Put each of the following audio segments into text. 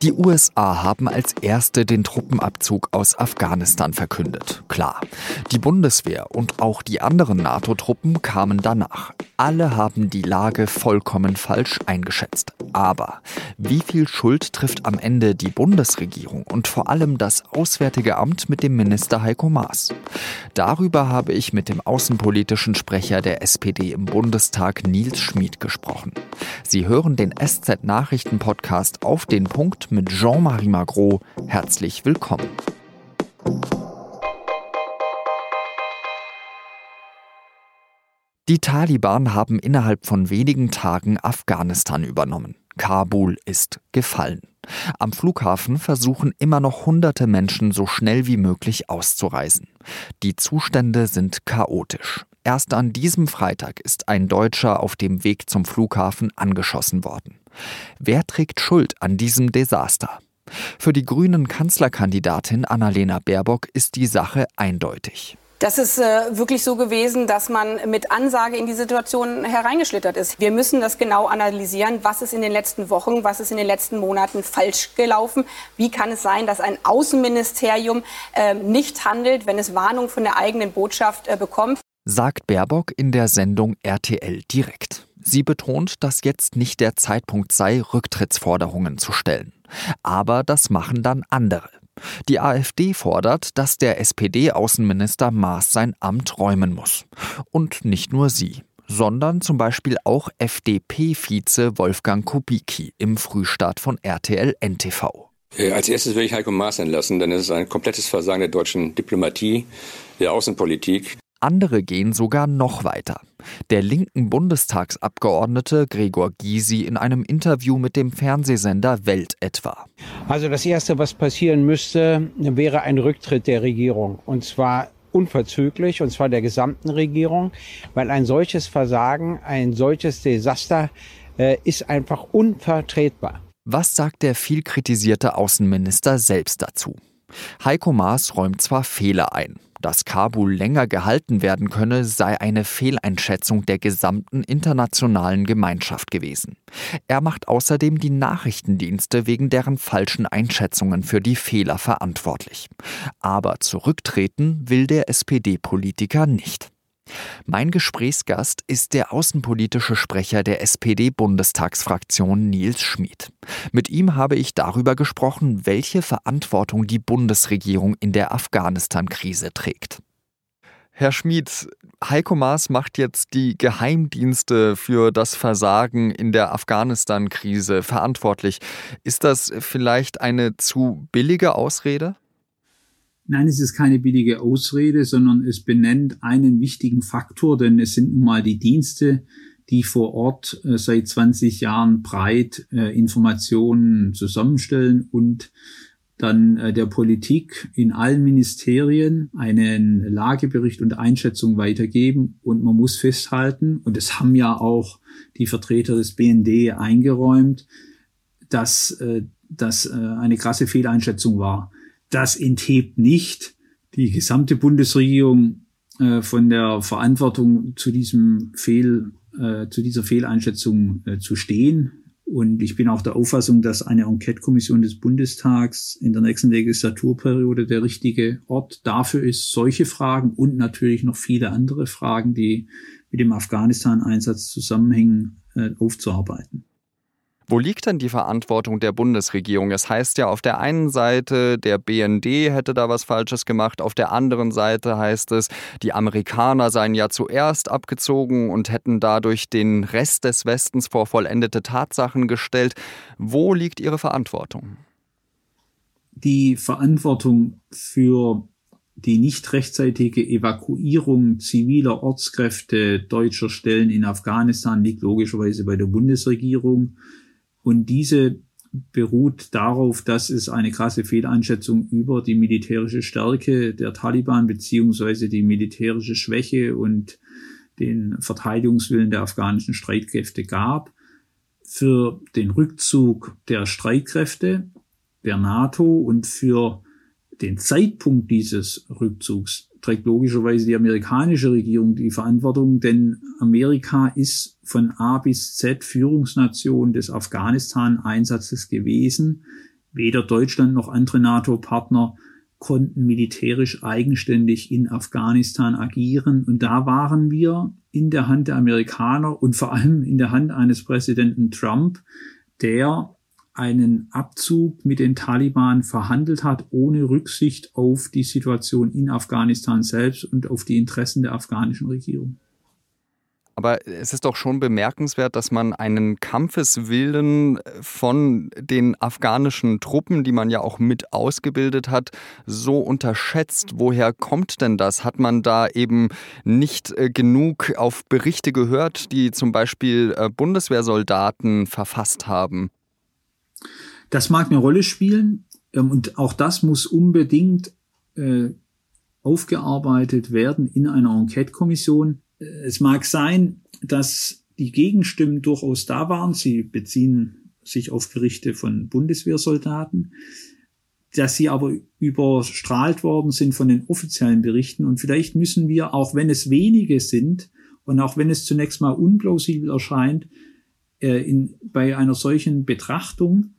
Die USA haben als erste den Truppenabzug aus Afghanistan verkündet. Klar, die Bundeswehr und auch die anderen NATO-Truppen kamen danach. Alle haben die Lage vollkommen falsch eingeschätzt. Aber wie viel Schuld trifft am Ende die Bundesregierung und vor allem das Auswärtige Amt mit dem Minister Heiko Maas? Darüber habe ich mit dem außenpolitischen Sprecher der SPD im Bundestag Nils Schmid gesprochen. Sie hören den SZ-Nachrichten-Podcast auf den Punkt mit Jean-Marie Magro. Herzlich willkommen. Die Taliban haben innerhalb von wenigen Tagen Afghanistan übernommen. Kabul ist gefallen. Am Flughafen versuchen immer noch hunderte Menschen so schnell wie möglich auszureisen. Die Zustände sind chaotisch. Erst an diesem Freitag ist ein Deutscher auf dem Weg zum Flughafen angeschossen worden. Wer trägt Schuld an diesem Desaster? Für die grünen Kanzlerkandidatin Annalena Baerbock ist die Sache eindeutig. Das ist äh, wirklich so gewesen, dass man mit Ansage in die Situation hereingeschlittert ist. Wir müssen das genau analysieren. Was ist in den letzten Wochen, was ist in den letzten Monaten falsch gelaufen? Wie kann es sein, dass ein Außenministerium äh, nicht handelt, wenn es Warnung von der eigenen Botschaft äh, bekommt? Sagt Baerbock in der Sendung RTL direkt. Sie betont, dass jetzt nicht der Zeitpunkt sei, Rücktrittsforderungen zu stellen. Aber das machen dann andere. Die AfD fordert, dass der SPD-Außenminister Maas sein Amt räumen muss. Und nicht nur sie, sondern zum Beispiel auch FDP-Vize Wolfgang Kubicki im Frühstart von RTL NTV. Äh, als erstes will ich Heiko Maas entlassen, denn es ist ein komplettes Versagen der deutschen Diplomatie, der Außenpolitik. Andere gehen sogar noch weiter. Der linken Bundestagsabgeordnete Gregor Gysi in einem Interview mit dem Fernsehsender Welt etwa. Also das Erste, was passieren müsste, wäre ein Rücktritt der Regierung. Und zwar unverzüglich, und zwar der gesamten Regierung, weil ein solches Versagen, ein solches Desaster äh, ist einfach unvertretbar. Was sagt der viel kritisierte Außenminister selbst dazu? Heiko Maas räumt zwar Fehler ein, dass Kabul länger gehalten werden könne, sei eine Fehleinschätzung der gesamten internationalen Gemeinschaft gewesen. Er macht außerdem die Nachrichtendienste wegen deren falschen Einschätzungen für die Fehler verantwortlich. Aber zurücktreten will der SPD-Politiker nicht. Mein Gesprächsgast ist der außenpolitische Sprecher der SPD-Bundestagsfraktion Nils Schmid. Mit ihm habe ich darüber gesprochen, welche Verantwortung die Bundesregierung in der Afghanistan-Krise trägt. Herr Schmid, Heiko Maas macht jetzt die Geheimdienste für das Versagen in der Afghanistan-Krise verantwortlich. Ist das vielleicht eine zu billige Ausrede? Nein, es ist keine billige Ausrede, sondern es benennt einen wichtigen Faktor, denn es sind nun mal die Dienste, die vor Ort äh, seit 20 Jahren breit äh, Informationen zusammenstellen und dann äh, der Politik in allen Ministerien einen Lagebericht und Einschätzung weitergeben. Und man muss festhalten, und das haben ja auch die Vertreter des BND eingeräumt, dass äh, das äh, eine krasse Fehleinschätzung war. Das enthebt nicht die gesamte Bundesregierung äh, von der Verantwortung zu diesem Fehl, äh, zu dieser Fehleinschätzung äh, zu stehen. Und ich bin auch der Auffassung, dass eine Enquete-Kommission des Bundestags in der nächsten Legislaturperiode der richtige Ort dafür ist, solche Fragen und natürlich noch viele andere Fragen, die mit dem Afghanistan-Einsatz zusammenhängen, äh, aufzuarbeiten. Wo liegt denn die Verantwortung der Bundesregierung? Es heißt ja auf der einen Seite, der BND hätte da was Falsches gemacht, auf der anderen Seite heißt es, die Amerikaner seien ja zuerst abgezogen und hätten dadurch den Rest des Westens vor vollendete Tatsachen gestellt. Wo liegt Ihre Verantwortung? Die Verantwortung für die nicht rechtzeitige Evakuierung ziviler Ortskräfte deutscher Stellen in Afghanistan liegt logischerweise bei der Bundesregierung. Und diese beruht darauf, dass es eine krasse Fehleinschätzung über die militärische Stärke der Taliban beziehungsweise die militärische Schwäche und den Verteidigungswillen der afghanischen Streitkräfte gab. Für den Rückzug der Streitkräfte der NATO und für den Zeitpunkt dieses Rückzugs trägt logischerweise die amerikanische Regierung die Verantwortung, denn Amerika ist von A bis Z Führungsnation des Afghanistan-Einsatzes gewesen. weder Deutschland noch andere NATO-Partner konnten militärisch eigenständig in Afghanistan agieren. Und da waren wir in der Hand der Amerikaner und vor allem in der Hand eines Präsidenten Trump, der einen Abzug mit den Taliban verhandelt hat, ohne Rücksicht auf die Situation in Afghanistan selbst und auf die Interessen der afghanischen Regierung. Aber es ist doch schon bemerkenswert, dass man einen Kampfeswillen von den afghanischen Truppen, die man ja auch mit ausgebildet hat, so unterschätzt. Woher kommt denn das? Hat man da eben nicht äh, genug auf Berichte gehört, die zum Beispiel äh, Bundeswehrsoldaten verfasst haben? Das mag eine Rolle spielen ähm, und auch das muss unbedingt äh, aufgearbeitet werden in einer Enquete-Kommission es mag sein, dass die Gegenstimmen durchaus da waren. Sie beziehen sich auf Berichte von Bundeswehrsoldaten, dass sie aber überstrahlt worden sind von den offiziellen Berichten. Und vielleicht müssen wir, auch wenn es wenige sind und auch wenn es zunächst mal unplausibel erscheint, äh, in, bei einer solchen Betrachtung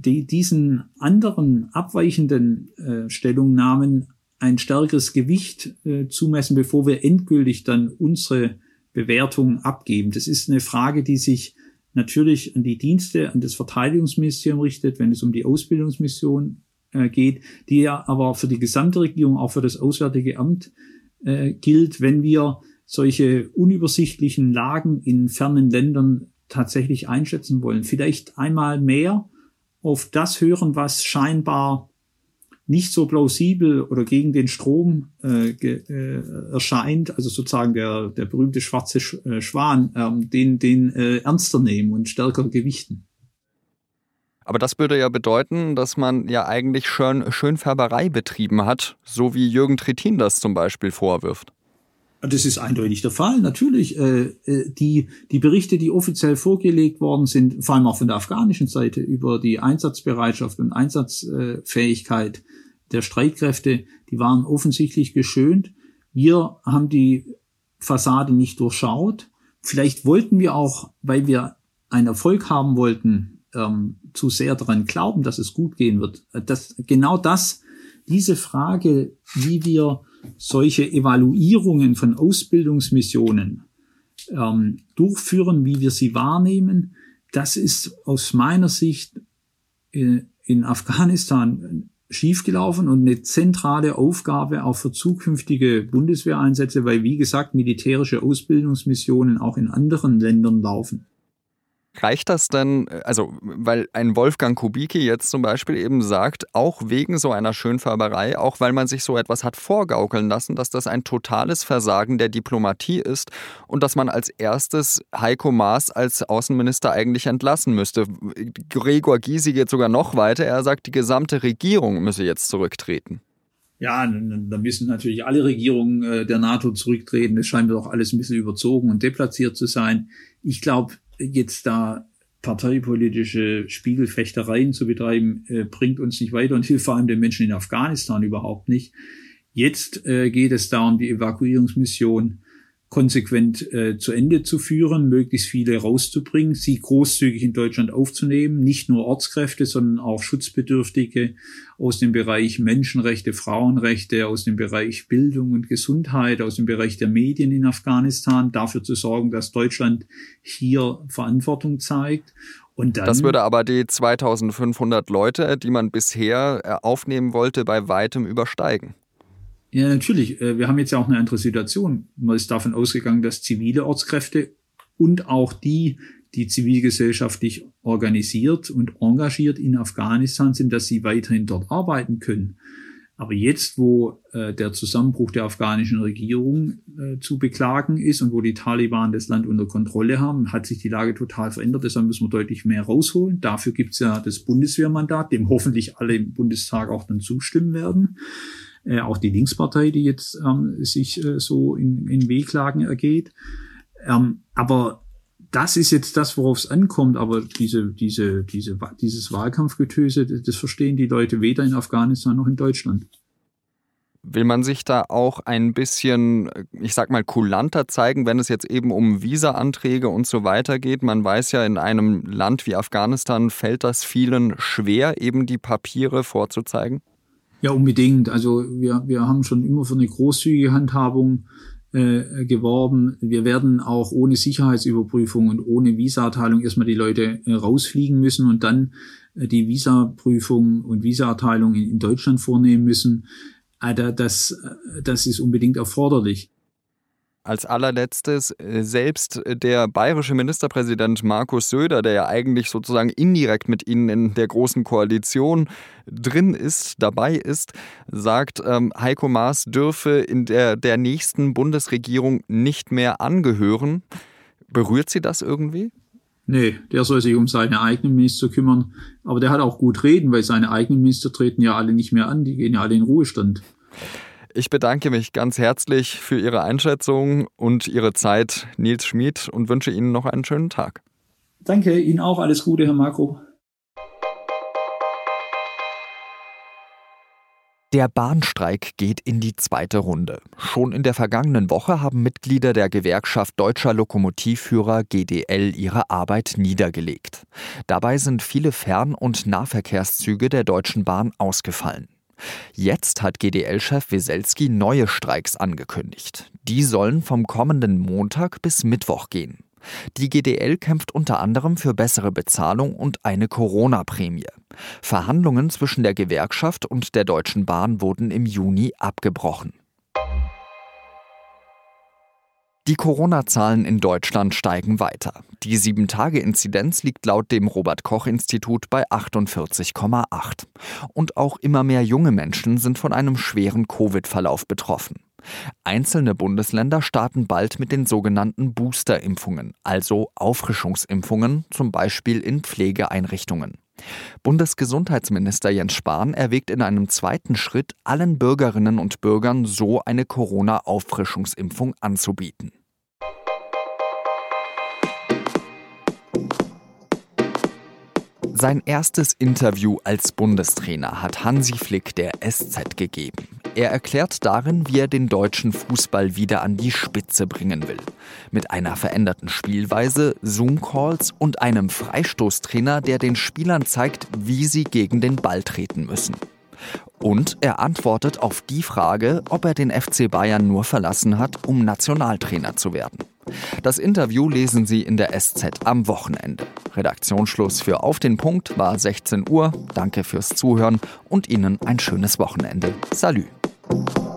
die, diesen anderen abweichenden äh, Stellungnahmen ein stärkeres Gewicht äh, zumessen, bevor wir endgültig dann unsere Bewertung abgeben. Das ist eine Frage, die sich natürlich an die Dienste, an das Verteidigungsministerium richtet, wenn es um die Ausbildungsmission äh, geht, die ja aber für die gesamte Regierung, auch für das Auswärtige Amt äh, gilt, wenn wir solche unübersichtlichen Lagen in fernen Ländern tatsächlich einschätzen wollen. Vielleicht einmal mehr auf das hören, was scheinbar nicht so plausibel oder gegen den Strom äh, äh, erscheint, also sozusagen der, der berühmte schwarze Sch äh, Schwan, ähm, den, den äh, ernster nehmen und stärker gewichten. Aber das würde ja bedeuten, dass man ja eigentlich schön Schönfärberei betrieben hat, so wie Jürgen Trittin das zum Beispiel vorwirft. Das ist eindeutig der Fall. Natürlich, äh, äh, die, die Berichte, die offiziell vorgelegt worden sind, vor allem auch von der afghanischen Seite über die Einsatzbereitschaft und Einsatzfähigkeit der Streitkräfte, die waren offensichtlich geschönt. Wir haben die Fassade nicht durchschaut. Vielleicht wollten wir auch, weil wir einen Erfolg haben wollten, ähm, zu sehr daran glauben, dass es gut gehen wird. Das, genau das, diese Frage, wie wir solche Evaluierungen von Ausbildungsmissionen ähm, durchführen, wie wir sie wahrnehmen, das ist aus meiner Sicht äh, in Afghanistan schiefgelaufen und eine zentrale Aufgabe auch für zukünftige Bundeswehreinsätze, weil wie gesagt militärische Ausbildungsmissionen auch in anderen Ländern laufen. Reicht das denn, also weil ein Wolfgang Kubicki jetzt zum Beispiel eben sagt, auch wegen so einer Schönfärberei, auch weil man sich so etwas hat vorgaukeln lassen, dass das ein totales Versagen der Diplomatie ist und dass man als erstes Heiko Maas als Außenminister eigentlich entlassen müsste. Gregor Gysi geht sogar noch weiter, er sagt, die gesamte Regierung müsse jetzt zurücktreten. Ja, da müssen natürlich alle Regierungen äh, der NATO zurücktreten. Das scheint mir doch alles ein bisschen überzogen und deplatziert zu sein. Ich glaube, jetzt da parteipolitische Spiegelfechtereien zu betreiben, äh, bringt uns nicht weiter und hilft vor allem den Menschen in Afghanistan überhaupt nicht. Jetzt äh, geht es darum, die Evakuierungsmission konsequent äh, zu Ende zu führen, möglichst viele rauszubringen, sie großzügig in Deutschland aufzunehmen, nicht nur Ortskräfte, sondern auch Schutzbedürftige aus dem Bereich Menschenrechte, Frauenrechte, aus dem Bereich Bildung und Gesundheit, aus dem Bereich der Medien in Afghanistan, dafür zu sorgen, dass Deutschland hier Verantwortung zeigt. Das würde aber die 2500 Leute, die man bisher äh, aufnehmen wollte, bei weitem übersteigen. Ja, natürlich. Äh, wir haben jetzt ja auch eine andere Situation. Man ist davon ausgegangen, dass zivile Ortskräfte und auch die, die zivilgesellschaftlich organisiert und engagiert in Afghanistan sind, dass sie weiterhin dort arbeiten können. Aber jetzt, wo äh, der Zusammenbruch der afghanischen Regierung äh, zu beklagen ist und wo die Taliban das Land unter Kontrolle haben, hat sich die Lage total verändert. Deshalb müssen wir deutlich mehr rausholen. Dafür gibt es ja das Bundeswehrmandat, dem hoffentlich alle im Bundestag auch dann zustimmen werden äh, auch die Linkspartei, die jetzt ähm, sich äh, so in, in Wehklagen ergeht. Ähm, aber das ist jetzt das, worauf es ankommt. Aber diese, diese, diese, dieses Wahlkampfgetöse, das verstehen die Leute weder in Afghanistan noch in Deutschland. Will man sich da auch ein bisschen, ich sag mal, kulanter zeigen, wenn es jetzt eben um Visa-Anträge und so weiter geht? Man weiß ja, in einem Land wie Afghanistan fällt das vielen schwer, eben die Papiere vorzuzeigen. Ja, unbedingt. Also wir, wir haben schon immer für eine großzügige Handhabung äh, geworben. Wir werden auch ohne Sicherheitsüberprüfung und ohne Visaerteilung erstmal die Leute äh, rausfliegen müssen und dann äh, die Visaprüfung und Visaerteilung in, in Deutschland vornehmen müssen. Alter, das, das ist unbedingt erforderlich. Als allerletztes, äh, selbst der bayerische Ministerpräsident Markus Söder, der ja eigentlich sozusagen indirekt mit Ihnen in der großen Koalition drin ist, dabei ist, sagt, ähm, Heiko Maas dürfe in der, der nächsten Bundesregierung nicht mehr angehören. Berührt Sie das irgendwie? Nee, der soll sich um seine eigenen Minister kümmern. Aber der hat auch gut reden, weil seine eigenen Minister treten ja alle nicht mehr an, die gehen ja alle in Ruhestand. Ich bedanke mich ganz herzlich für Ihre Einschätzung und Ihre Zeit, Nils Schmid, und wünsche Ihnen noch einen schönen Tag. Danke, Ihnen auch alles Gute, Herr Marco. Der Bahnstreik geht in die zweite Runde. Schon in der vergangenen Woche haben Mitglieder der Gewerkschaft Deutscher Lokomotivführer GDL ihre Arbeit niedergelegt. Dabei sind viele Fern- und Nahverkehrszüge der Deutschen Bahn ausgefallen. Jetzt hat GDL-Chef Weselski neue Streiks angekündigt. Die sollen vom kommenden Montag bis Mittwoch gehen. Die GDL kämpft unter anderem für bessere Bezahlung und eine Corona-Prämie. Verhandlungen zwischen der Gewerkschaft und der Deutschen Bahn wurden im Juni abgebrochen. Die Corona-Zahlen in Deutschland steigen weiter. Die 7-Tage-Inzidenz liegt laut dem Robert-Koch-Institut bei 48,8. Und auch immer mehr junge Menschen sind von einem schweren Covid-Verlauf betroffen. Einzelne Bundesländer starten bald mit den sogenannten Booster-Impfungen, also Auffrischungsimpfungen, zum Beispiel in Pflegeeinrichtungen. Bundesgesundheitsminister Jens Spahn erwägt in einem zweiten Schritt, allen Bürgerinnen und Bürgern so eine Corona-Auffrischungsimpfung anzubieten. Sein erstes Interview als Bundestrainer hat Hansi Flick der SZ gegeben. Er erklärt darin, wie er den deutschen Fußball wieder an die Spitze bringen will. Mit einer veränderten Spielweise, Zoom-Calls und einem Freistoßtrainer, der den Spielern zeigt, wie sie gegen den Ball treten müssen. Und er antwortet auf die Frage, ob er den FC Bayern nur verlassen hat, um Nationaltrainer zu werden. Das Interview lesen Sie in der SZ am Wochenende. Redaktionsschluss für Auf den Punkt war 16 Uhr. Danke fürs Zuhören und Ihnen ein schönes Wochenende. Salü. Thank you.